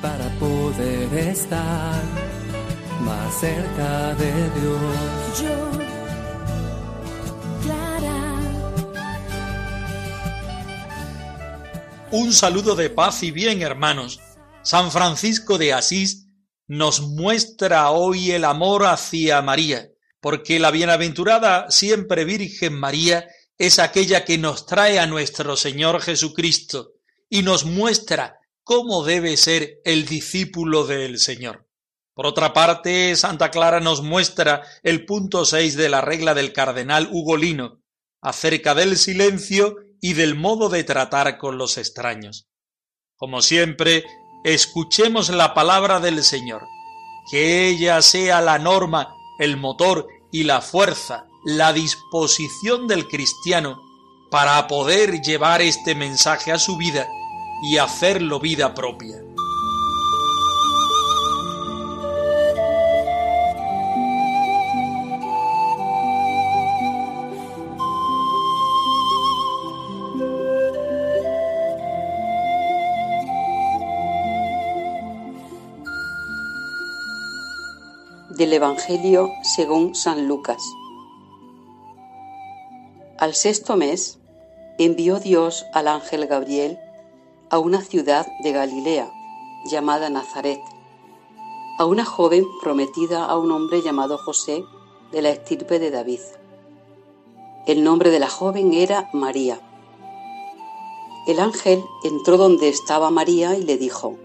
para poder estar más cerca de Dios. Yo, Clara, Un saludo de paz y bien, hermanos. San Francisco de Asís nos muestra hoy el amor hacia María, porque la bienaventurada siempre Virgen María es aquella que nos trae a nuestro Señor Jesucristo y nos muestra cómo debe ser el discípulo del Señor. Por otra parte, Santa Clara nos muestra el punto 6 de la regla del cardenal Ugolino, acerca del silencio y del modo de tratar con los extraños. Como siempre, escuchemos la palabra del Señor, que ella sea la norma, el motor y la fuerza, la disposición del cristiano para poder llevar este mensaje a su vida y hacerlo vida propia. Del Evangelio según San Lucas. Al sexto mes envió Dios al ángel Gabriel a una ciudad de Galilea llamada Nazaret, a una joven prometida a un hombre llamado José de la estirpe de David. El nombre de la joven era María. El ángel entró donde estaba María y le dijo,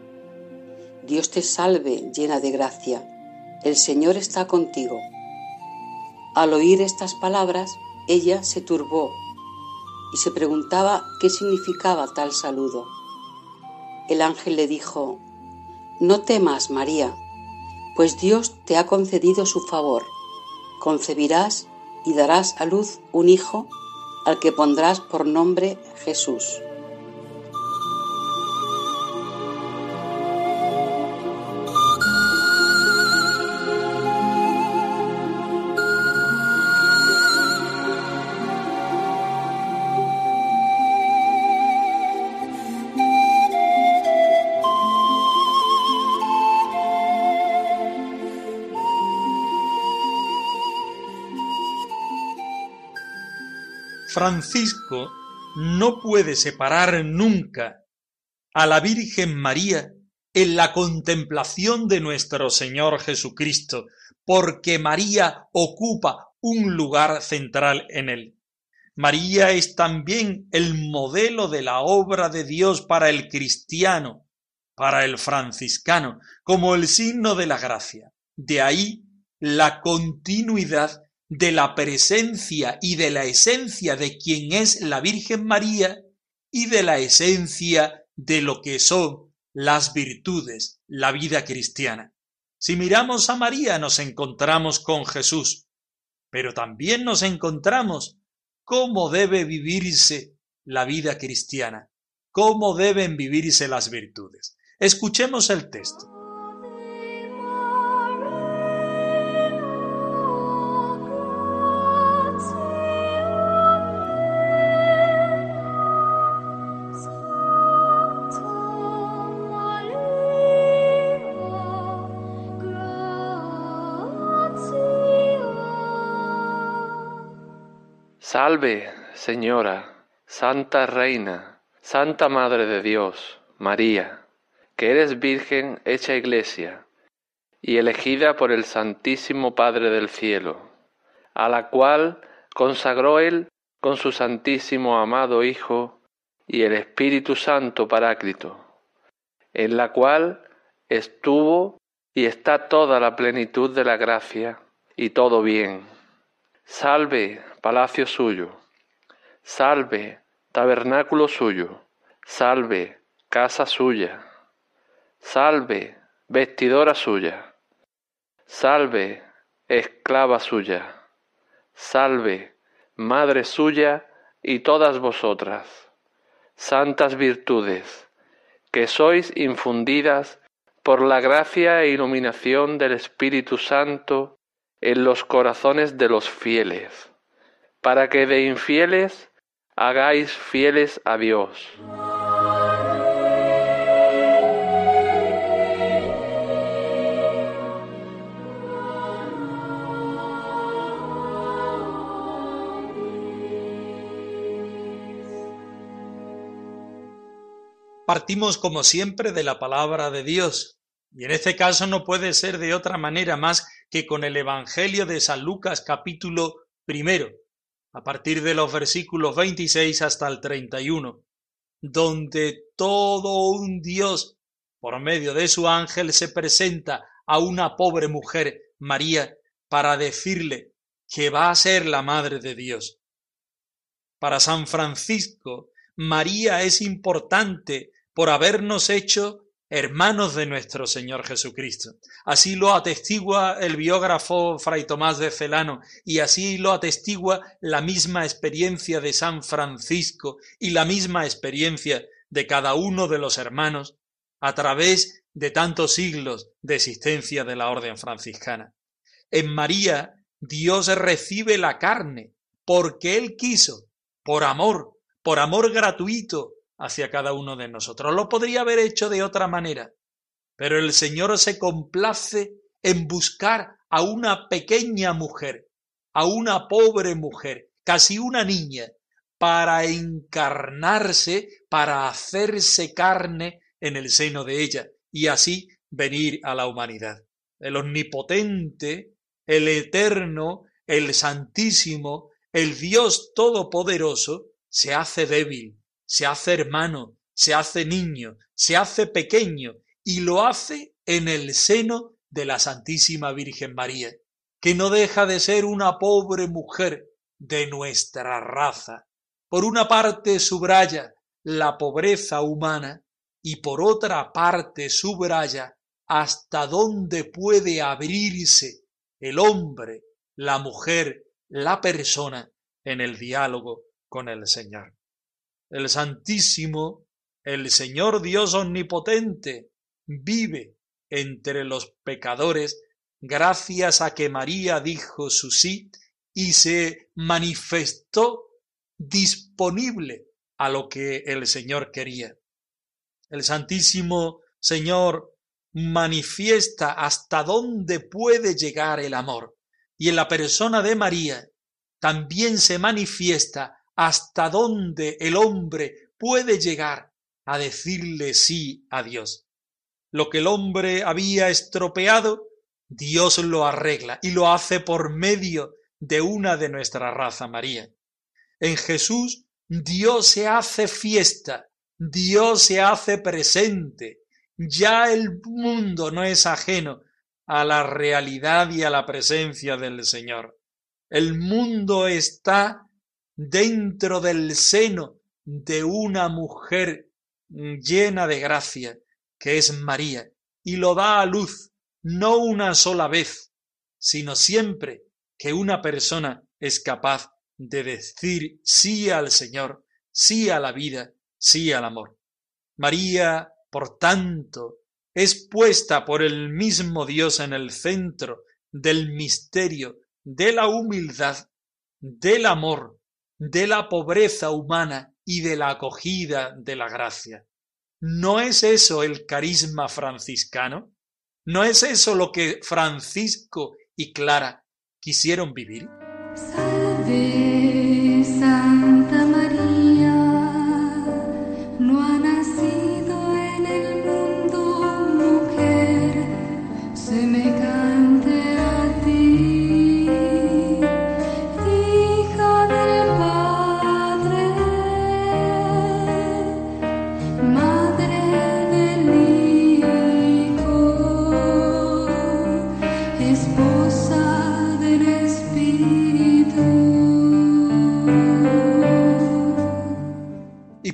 Dios te salve llena de gracia el Señor está contigo. Al oír estas palabras, ella se turbó y se preguntaba qué significaba tal saludo. El ángel le dijo, No temas, María, pues Dios te ha concedido su favor. Concebirás y darás a luz un hijo al que pondrás por nombre Jesús. Francisco no puede separar nunca a la Virgen María en la contemplación de nuestro Señor Jesucristo, porque María ocupa un lugar central en él. María es también el modelo de la obra de Dios para el cristiano, para el franciscano, como el signo de la gracia. De ahí la continuidad de la presencia y de la esencia de quien es la Virgen María y de la esencia de lo que son las virtudes, la vida cristiana. Si miramos a María nos encontramos con Jesús, pero también nos encontramos cómo debe vivirse la vida cristiana, cómo deben vivirse las virtudes. Escuchemos el texto. Salve, Señora, Santa Reina, Santa Madre de Dios, María, que eres Virgen hecha Iglesia y elegida por el Santísimo Padre del Cielo, a la cual consagró Él con su Santísimo amado Hijo y el Espíritu Santo Paráclito, en la cual estuvo y está toda la plenitud de la gracia y todo bien. Salve, palacio suyo. Salve, tabernáculo suyo. Salve, casa suya. Salve, vestidora suya. Salve, esclava suya. Salve, madre suya y todas vosotras, santas virtudes, que sois infundidas por la gracia e iluminación del Espíritu Santo en los corazones de los fieles, para que de infieles hagáis fieles a Dios. Partimos como siempre de la palabra de Dios, y en este caso no puede ser de otra manera más que con el Evangelio de San Lucas capítulo primero, a partir de los versículos 26 hasta el 31, donde todo un Dios, por medio de su ángel, se presenta a una pobre mujer, María, para decirle que va a ser la madre de Dios. Para San Francisco, María es importante por habernos hecho hermanos de nuestro Señor Jesucristo. Así lo atestigua el biógrafo Fray Tomás de Celano y así lo atestigua la misma experiencia de San Francisco y la misma experiencia de cada uno de los hermanos a través de tantos siglos de existencia de la orden franciscana. En María Dios recibe la carne porque Él quiso, por amor, por amor gratuito, hacia cada uno de nosotros. Lo podría haber hecho de otra manera, pero el Señor se complace en buscar a una pequeña mujer, a una pobre mujer, casi una niña, para encarnarse, para hacerse carne en el seno de ella y así venir a la humanidad. El omnipotente, el eterno, el santísimo, el Dios todopoderoso, se hace débil, se hace hermano, se hace niño, se hace pequeño y lo hace en el seno de la Santísima Virgen María, que no deja de ser una pobre mujer de nuestra raza. Por una parte subraya la pobreza humana y por otra parte subraya hasta dónde puede abrirse el hombre, la mujer, la persona en el diálogo con el Señor el Santísimo, el Señor Dios Omnipotente, vive entre los pecadores gracias a que María dijo su sí y se manifestó disponible a lo que el Señor quería. El Santísimo Señor manifiesta hasta dónde puede llegar el amor y en la persona de María también se manifiesta hasta dónde el hombre puede llegar a decirle sí a Dios. Lo que el hombre había estropeado, Dios lo arregla y lo hace por medio de una de nuestra raza María. En Jesús Dios se hace fiesta, Dios se hace presente. Ya el mundo no es ajeno a la realidad y a la presencia del Señor. El mundo está dentro del seno de una mujer llena de gracia, que es María, y lo da a luz no una sola vez, sino siempre que una persona es capaz de decir sí al Señor, sí a la vida, sí al amor. María, por tanto, es puesta por el mismo Dios en el centro del misterio de la humildad, del amor, de la pobreza humana y de la acogida de la gracia. ¿No es eso el carisma franciscano? ¿No es eso lo que Francisco y Clara quisieron vivir?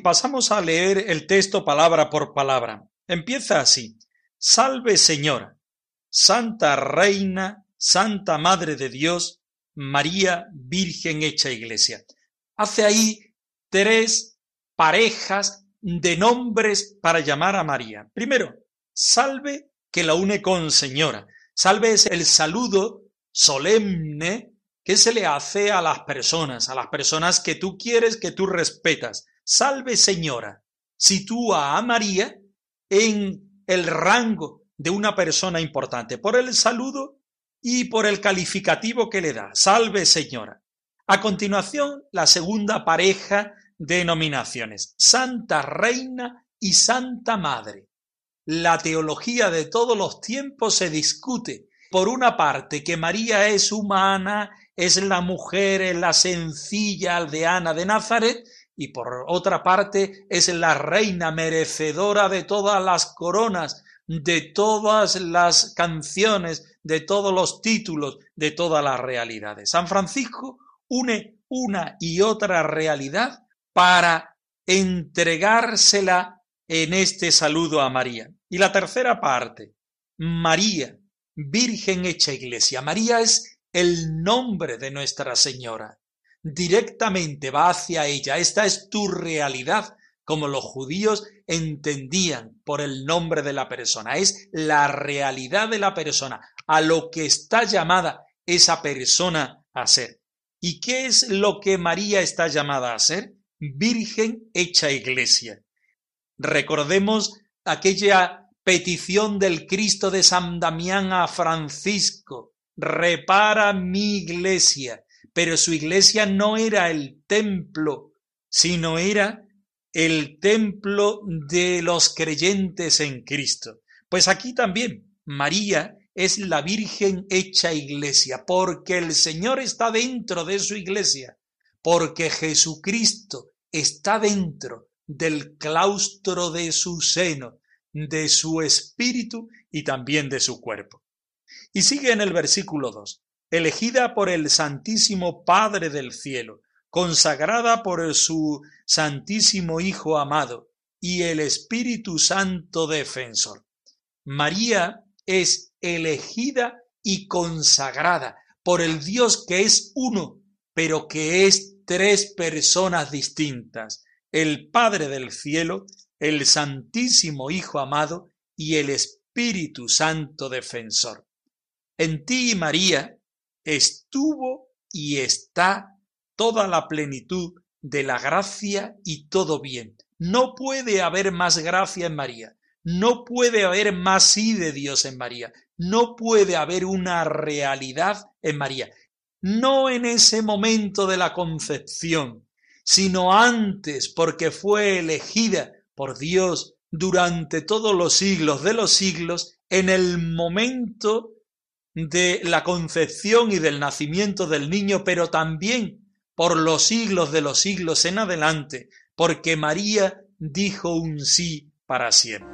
Pasamos a leer el texto palabra por palabra. Empieza así. Salve Señora, Santa Reina, Santa Madre de Dios, María Virgen hecha Iglesia. Hace ahí tres parejas de nombres para llamar a María. Primero, salve que la une con Señora. Salve es el saludo solemne que se le hace a las personas, a las personas que tú quieres, que tú respetas. Salve Señora. Sitúa a María en el rango de una persona importante por el saludo y por el calificativo que le da. Salve Señora. A continuación, la segunda pareja de nominaciones, Santa Reina y Santa Madre. La teología de todos los tiempos se discute. Por una parte, que María es humana, es la mujer, es la sencilla aldeana de Nazaret, y por otra parte es la reina merecedora de todas las coronas, de todas las canciones, de todos los títulos, de todas las realidades. San Francisco une una y otra realidad para entregársela en este saludo a María. Y la tercera parte, María, Virgen hecha Iglesia. María es el nombre de Nuestra Señora. Directamente va hacia ella. Esta es tu realidad, como los judíos entendían por el nombre de la persona. Es la realidad de la persona, a lo que está llamada esa persona a ser. ¿Y qué es lo que María está llamada a ser? Virgen hecha iglesia. Recordemos aquella petición del Cristo de San Damián a Francisco, repara mi iglesia, pero su iglesia no era el templo, sino era el templo de los creyentes en Cristo. Pues aquí también María es la Virgen hecha iglesia, porque el Señor está dentro de su iglesia, porque Jesucristo está dentro del claustro de su seno, de su espíritu y también de su cuerpo. Y sigue en el versículo 2, elegida por el Santísimo Padre del cielo, consagrada por su Santísimo Hijo amado y el Espíritu Santo defensor. María es elegida y consagrada por el Dios que es uno, pero que es tres personas distintas, el Padre del cielo, el Santísimo Hijo amado y el Espíritu Santo defensor. En ti, María, estuvo y está toda la plenitud de la gracia y todo bien. No puede haber más gracia en María, no puede haber más sí de Dios en María, no puede haber una realidad en María. No en ese momento de la concepción, sino antes, porque fue elegida por Dios durante todos los siglos de los siglos, en el momento de la concepción y del nacimiento del niño, pero también por los siglos de los siglos en adelante, porque María dijo un sí para siempre.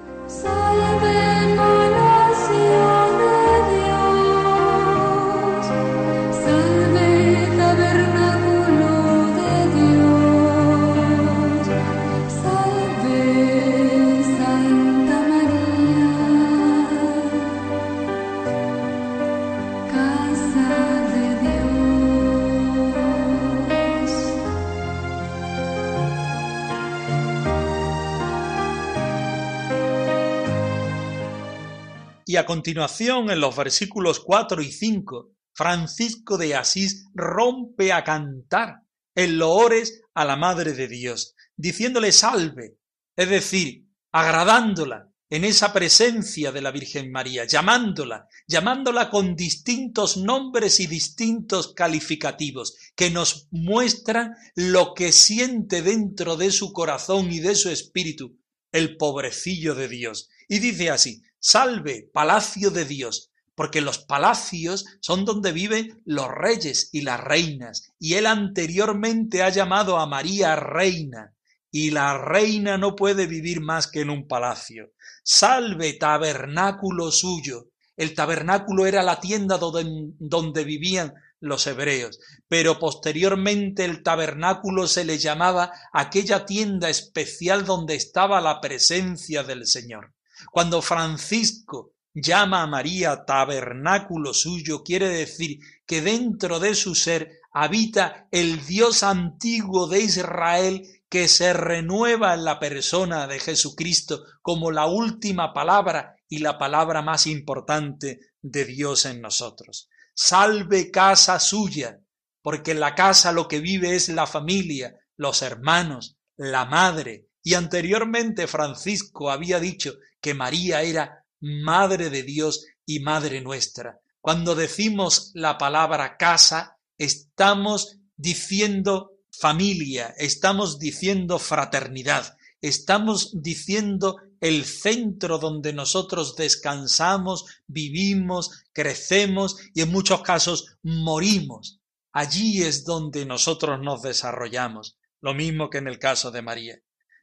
Y a continuación, en los versículos 4 y 5, Francisco de Asís rompe a cantar en loores a la Madre de Dios, diciéndole salve, es decir, agradándola en esa presencia de la Virgen María, llamándola, llamándola con distintos nombres y distintos calificativos que nos muestran lo que siente dentro de su corazón y de su espíritu el pobrecillo de Dios. Y dice así, Salve, palacio de Dios, porque los palacios son donde viven los reyes y las reinas, y él anteriormente ha llamado a María reina, y la reina no puede vivir más que en un palacio. Salve, tabernáculo suyo. El tabernáculo era la tienda donde, donde vivían los hebreos, pero posteriormente el tabernáculo se le llamaba aquella tienda especial donde estaba la presencia del Señor. Cuando Francisco llama a María tabernáculo suyo, quiere decir que dentro de su ser habita el Dios antiguo de Israel que se renueva en la persona de Jesucristo como la última palabra y la palabra más importante de Dios en nosotros. Salve casa suya, porque en la casa lo que vive es la familia, los hermanos, la madre, y anteriormente Francisco había dicho que María era Madre de Dios y Madre nuestra. Cuando decimos la palabra casa, estamos diciendo familia, estamos diciendo fraternidad, estamos diciendo el centro donde nosotros descansamos, vivimos, crecemos y en muchos casos morimos. Allí es donde nosotros nos desarrollamos, lo mismo que en el caso de María.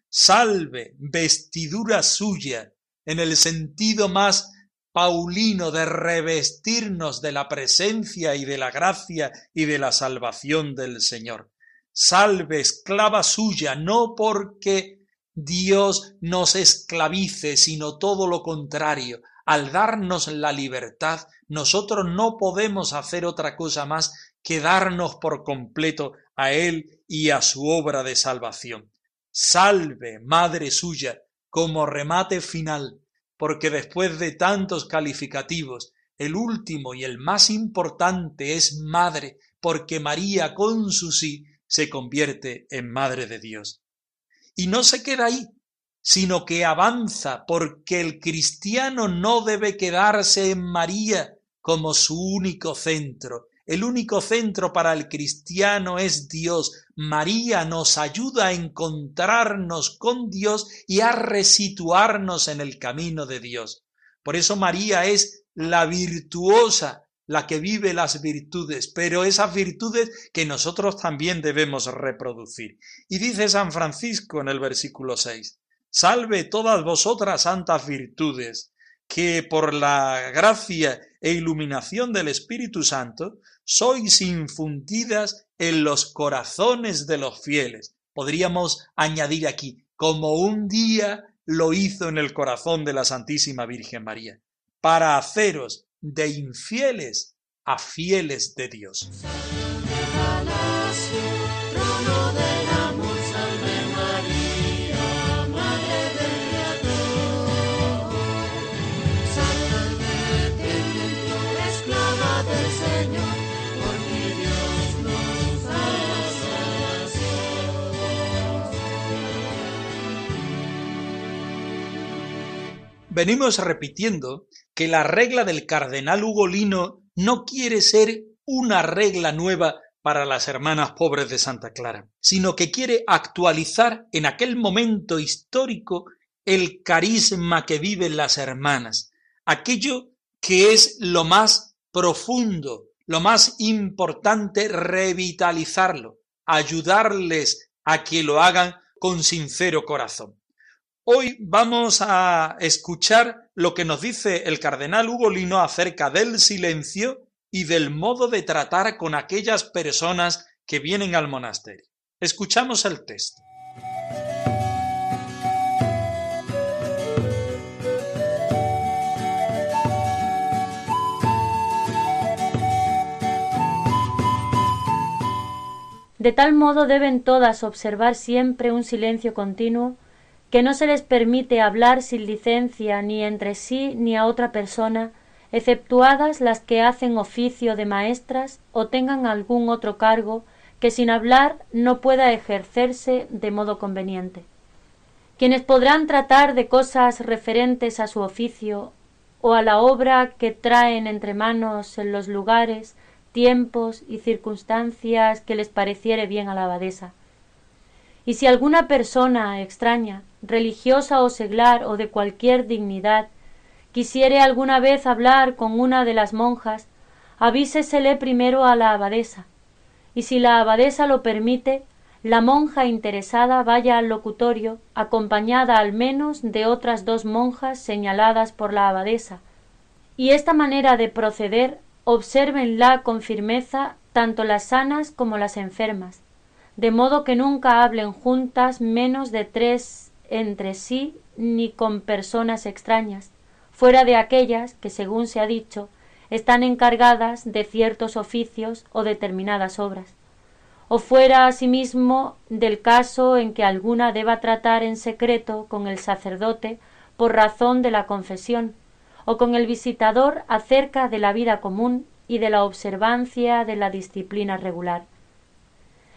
Salve, vestidura suya, en el sentido más paulino de revestirnos de la presencia y de la gracia y de la salvación del Señor. Salve, esclava suya, no porque Dios nos esclavice, sino todo lo contrario. Al darnos la libertad, nosotros no podemos hacer otra cosa más que darnos por completo a Él y a su obra de salvación. Salve, Madre suya, como remate final, porque después de tantos calificativos, el último y el más importante es Madre, porque María con su sí se convierte en Madre de Dios. Y no se queda ahí, sino que avanza, porque el cristiano no debe quedarse en María como su único centro, el único centro para el cristiano es Dios. María nos ayuda a encontrarnos con Dios y a resituarnos en el camino de Dios. Por eso María es la virtuosa, la que vive las virtudes, pero esas virtudes que nosotros también debemos reproducir. Y dice San Francisco en el versículo 6, Salve todas vosotras santas virtudes, que por la gracia e iluminación del Espíritu Santo sois infundidas en los corazones de los fieles. Podríamos añadir aquí, como un día lo hizo en el corazón de la Santísima Virgen María, para haceros de infieles a fieles de Dios. Venimos repitiendo que la regla del cardenal Ugolino no quiere ser una regla nueva para las hermanas pobres de Santa Clara, sino que quiere actualizar en aquel momento histórico el carisma que viven las hermanas, aquello que es lo más profundo, lo más importante, revitalizarlo, ayudarles a que lo hagan con sincero corazón. Hoy vamos a escuchar lo que nos dice el cardenal Ugolino acerca del silencio y del modo de tratar con aquellas personas que vienen al monasterio. Escuchamos el texto. De tal modo deben todas observar siempre un silencio continuo que no se les permite hablar sin licencia ni entre sí ni a otra persona, exceptuadas las que hacen oficio de maestras o tengan algún otro cargo que sin hablar no pueda ejercerse de modo conveniente. Quienes podrán tratar de cosas referentes a su oficio o a la obra que traen entre manos en los lugares, tiempos y circunstancias que les pareciere bien a la abadesa. Y si alguna persona extraña religiosa o seglar o de cualquier dignidad, quisiere alguna vez hablar con una de las monjas, avísesele primero a la abadesa, y si la abadesa lo permite, la monja interesada vaya al locutorio, acompañada al menos de otras dos monjas señaladas por la abadesa, y esta manera de proceder obsérvenla con firmeza tanto las sanas como las enfermas, de modo que nunca hablen juntas menos de tres entre sí ni con personas extrañas, fuera de aquellas que, según se ha dicho, están encargadas de ciertos oficios o determinadas obras, o fuera asimismo del caso en que alguna deba tratar en secreto con el sacerdote por razón de la confesión, o con el visitador acerca de la vida común y de la observancia de la disciplina regular.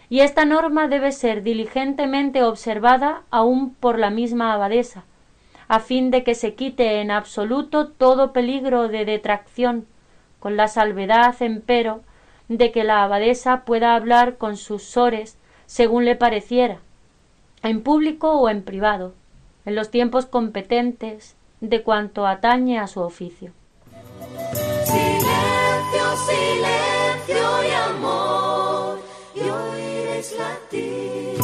Y esta norma debe ser diligentemente observada aun por la misma abadesa, a fin de que se quite en absoluto todo peligro de detracción, con la salvedad, empero, de que la abadesa pueda hablar con sus sores según le pareciera, en público o en privado, en los tiempos competentes de cuanto atañe a su oficio. Silencio, silencio de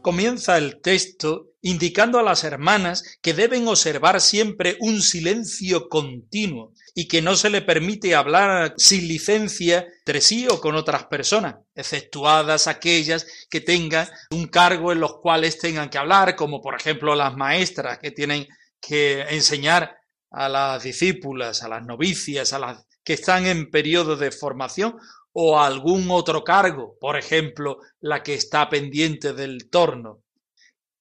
Comienza el texto indicando a las hermanas que deben observar siempre un silencio continuo y que no se le permite hablar sin licencia entre sí o con otras personas, exceptuadas aquellas que tengan un cargo en los cuales tengan que hablar, como por ejemplo las maestras que tienen que enseñar a las discípulas, a las novicias, a las que están en periodo de formación o algún otro cargo, por ejemplo, la que está pendiente del torno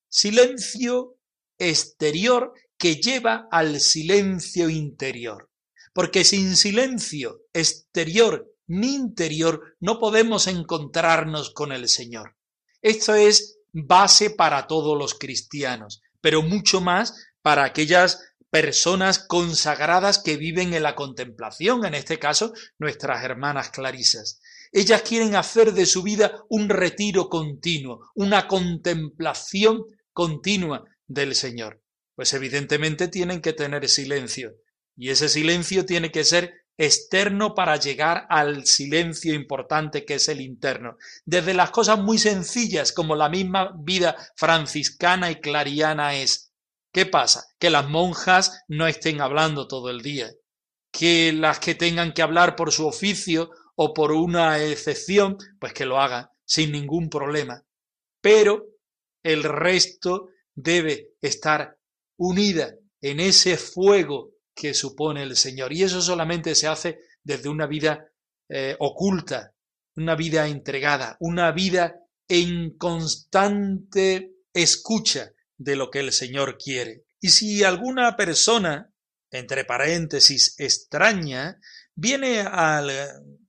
silencio exterior que lleva al silencio interior. Porque sin silencio exterior ni interior no podemos encontrarnos con el Señor. Esto es base para todos los cristianos, pero mucho más para aquellas personas consagradas que viven en la contemplación, en este caso nuestras hermanas clarisas. Ellas quieren hacer de su vida un retiro continuo, una contemplación continua del Señor. Pues evidentemente tienen que tener silencio. Y ese silencio tiene que ser externo para llegar al silencio importante que es el interno. Desde las cosas muy sencillas como la misma vida franciscana y clariana es. ¿Qué pasa? Que las monjas no estén hablando todo el día. Que las que tengan que hablar por su oficio o por una excepción, pues que lo hagan sin ningún problema. Pero el resto debe estar unida en ese fuego que supone el Señor. Y eso solamente se hace desde una vida eh, oculta, una vida entregada, una vida en constante escucha de lo que el Señor quiere. Y si alguna persona, entre paréntesis, extraña, viene al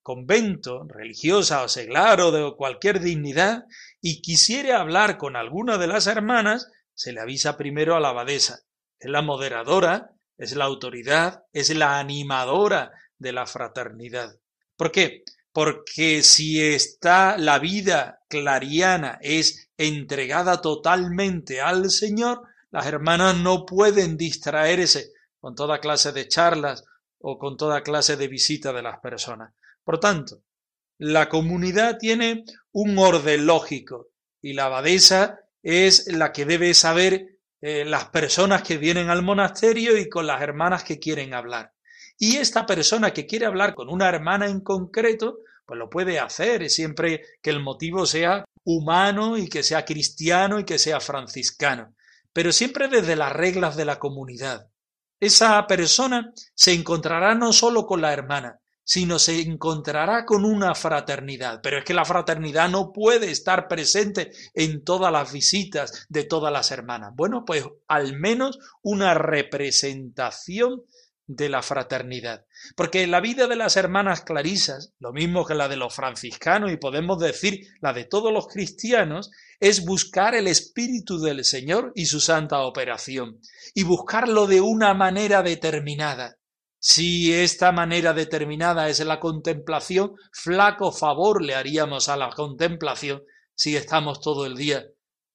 convento, religiosa o seglar o de cualquier dignidad, y quisiere hablar con alguna de las hermanas, se le avisa primero a la abadesa. Es la moderadora, es la autoridad, es la animadora de la fraternidad. ¿Por qué? Porque si está la vida clariana es entregada totalmente al Señor, las hermanas no pueden distraerse con toda clase de charlas o con toda clase de visita de las personas. Por tanto, la comunidad tiene un orden lógico y la abadesa es la que debe saber eh, las personas que vienen al monasterio y con las hermanas que quieren hablar. Y esta persona que quiere hablar con una hermana en concreto, pues lo puede hacer siempre que el motivo sea humano y que sea cristiano y que sea franciscano, pero siempre desde las reglas de la comunidad. Esa persona se encontrará no solo con la hermana, sino se encontrará con una fraternidad. Pero es que la fraternidad no puede estar presente en todas las visitas de todas las hermanas. Bueno, pues al menos una representación de la fraternidad. Porque la vida de las hermanas clarisas, lo mismo que la de los franciscanos y podemos decir la de todos los cristianos, es buscar el Espíritu del Señor y su santa operación, y buscarlo de una manera determinada. Si esta manera determinada es la contemplación, flaco favor le haríamos a la contemplación si estamos todo el día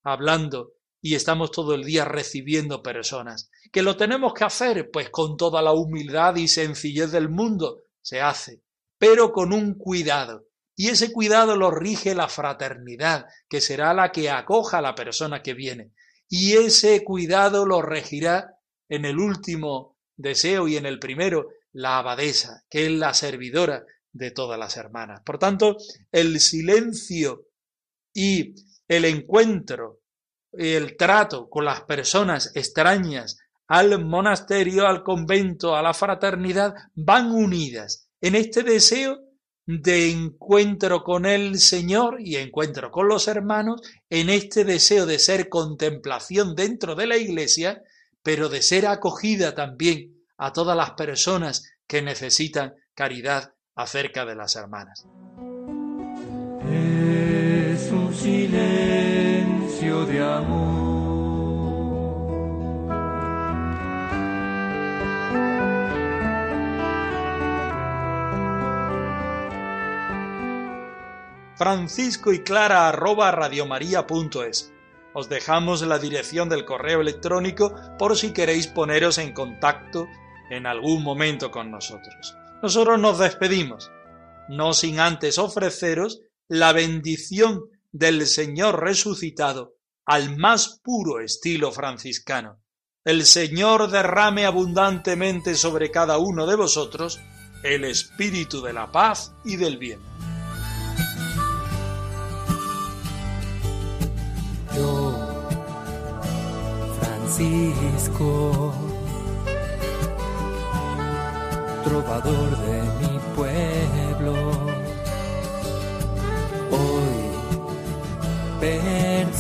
hablando y estamos todo el día recibiendo personas. ¿Que lo tenemos que hacer? Pues con toda la humildad y sencillez del mundo se hace, pero con un cuidado. Y ese cuidado lo rige la fraternidad, que será la que acoja a la persona que viene. y ese cuidado lo regirá en el último deseo y en el primero la abadesa, que es la servidora de todas las hermanas. Por tanto, el silencio y el encuentro, el trato con las personas extrañas al monasterio, al convento, a la fraternidad, van unidas en este deseo de encuentro con el Señor y encuentro con los hermanos, en este deseo de ser contemplación dentro de la iglesia, pero de ser acogida también a todas las personas que necesitan caridad acerca de las hermanas. Es francisco y clara arroba radiomaria.es. Os dejamos la dirección del correo electrónico por si queréis poneros en contacto en algún momento con nosotros. Nosotros nos despedimos, no sin antes ofreceros la bendición del Señor resucitado al más puro estilo franciscano. El Señor derrame abundantemente sobre cada uno de vosotros el espíritu de la paz y del bien. Yo, Francisco, trovador de mi pueblo,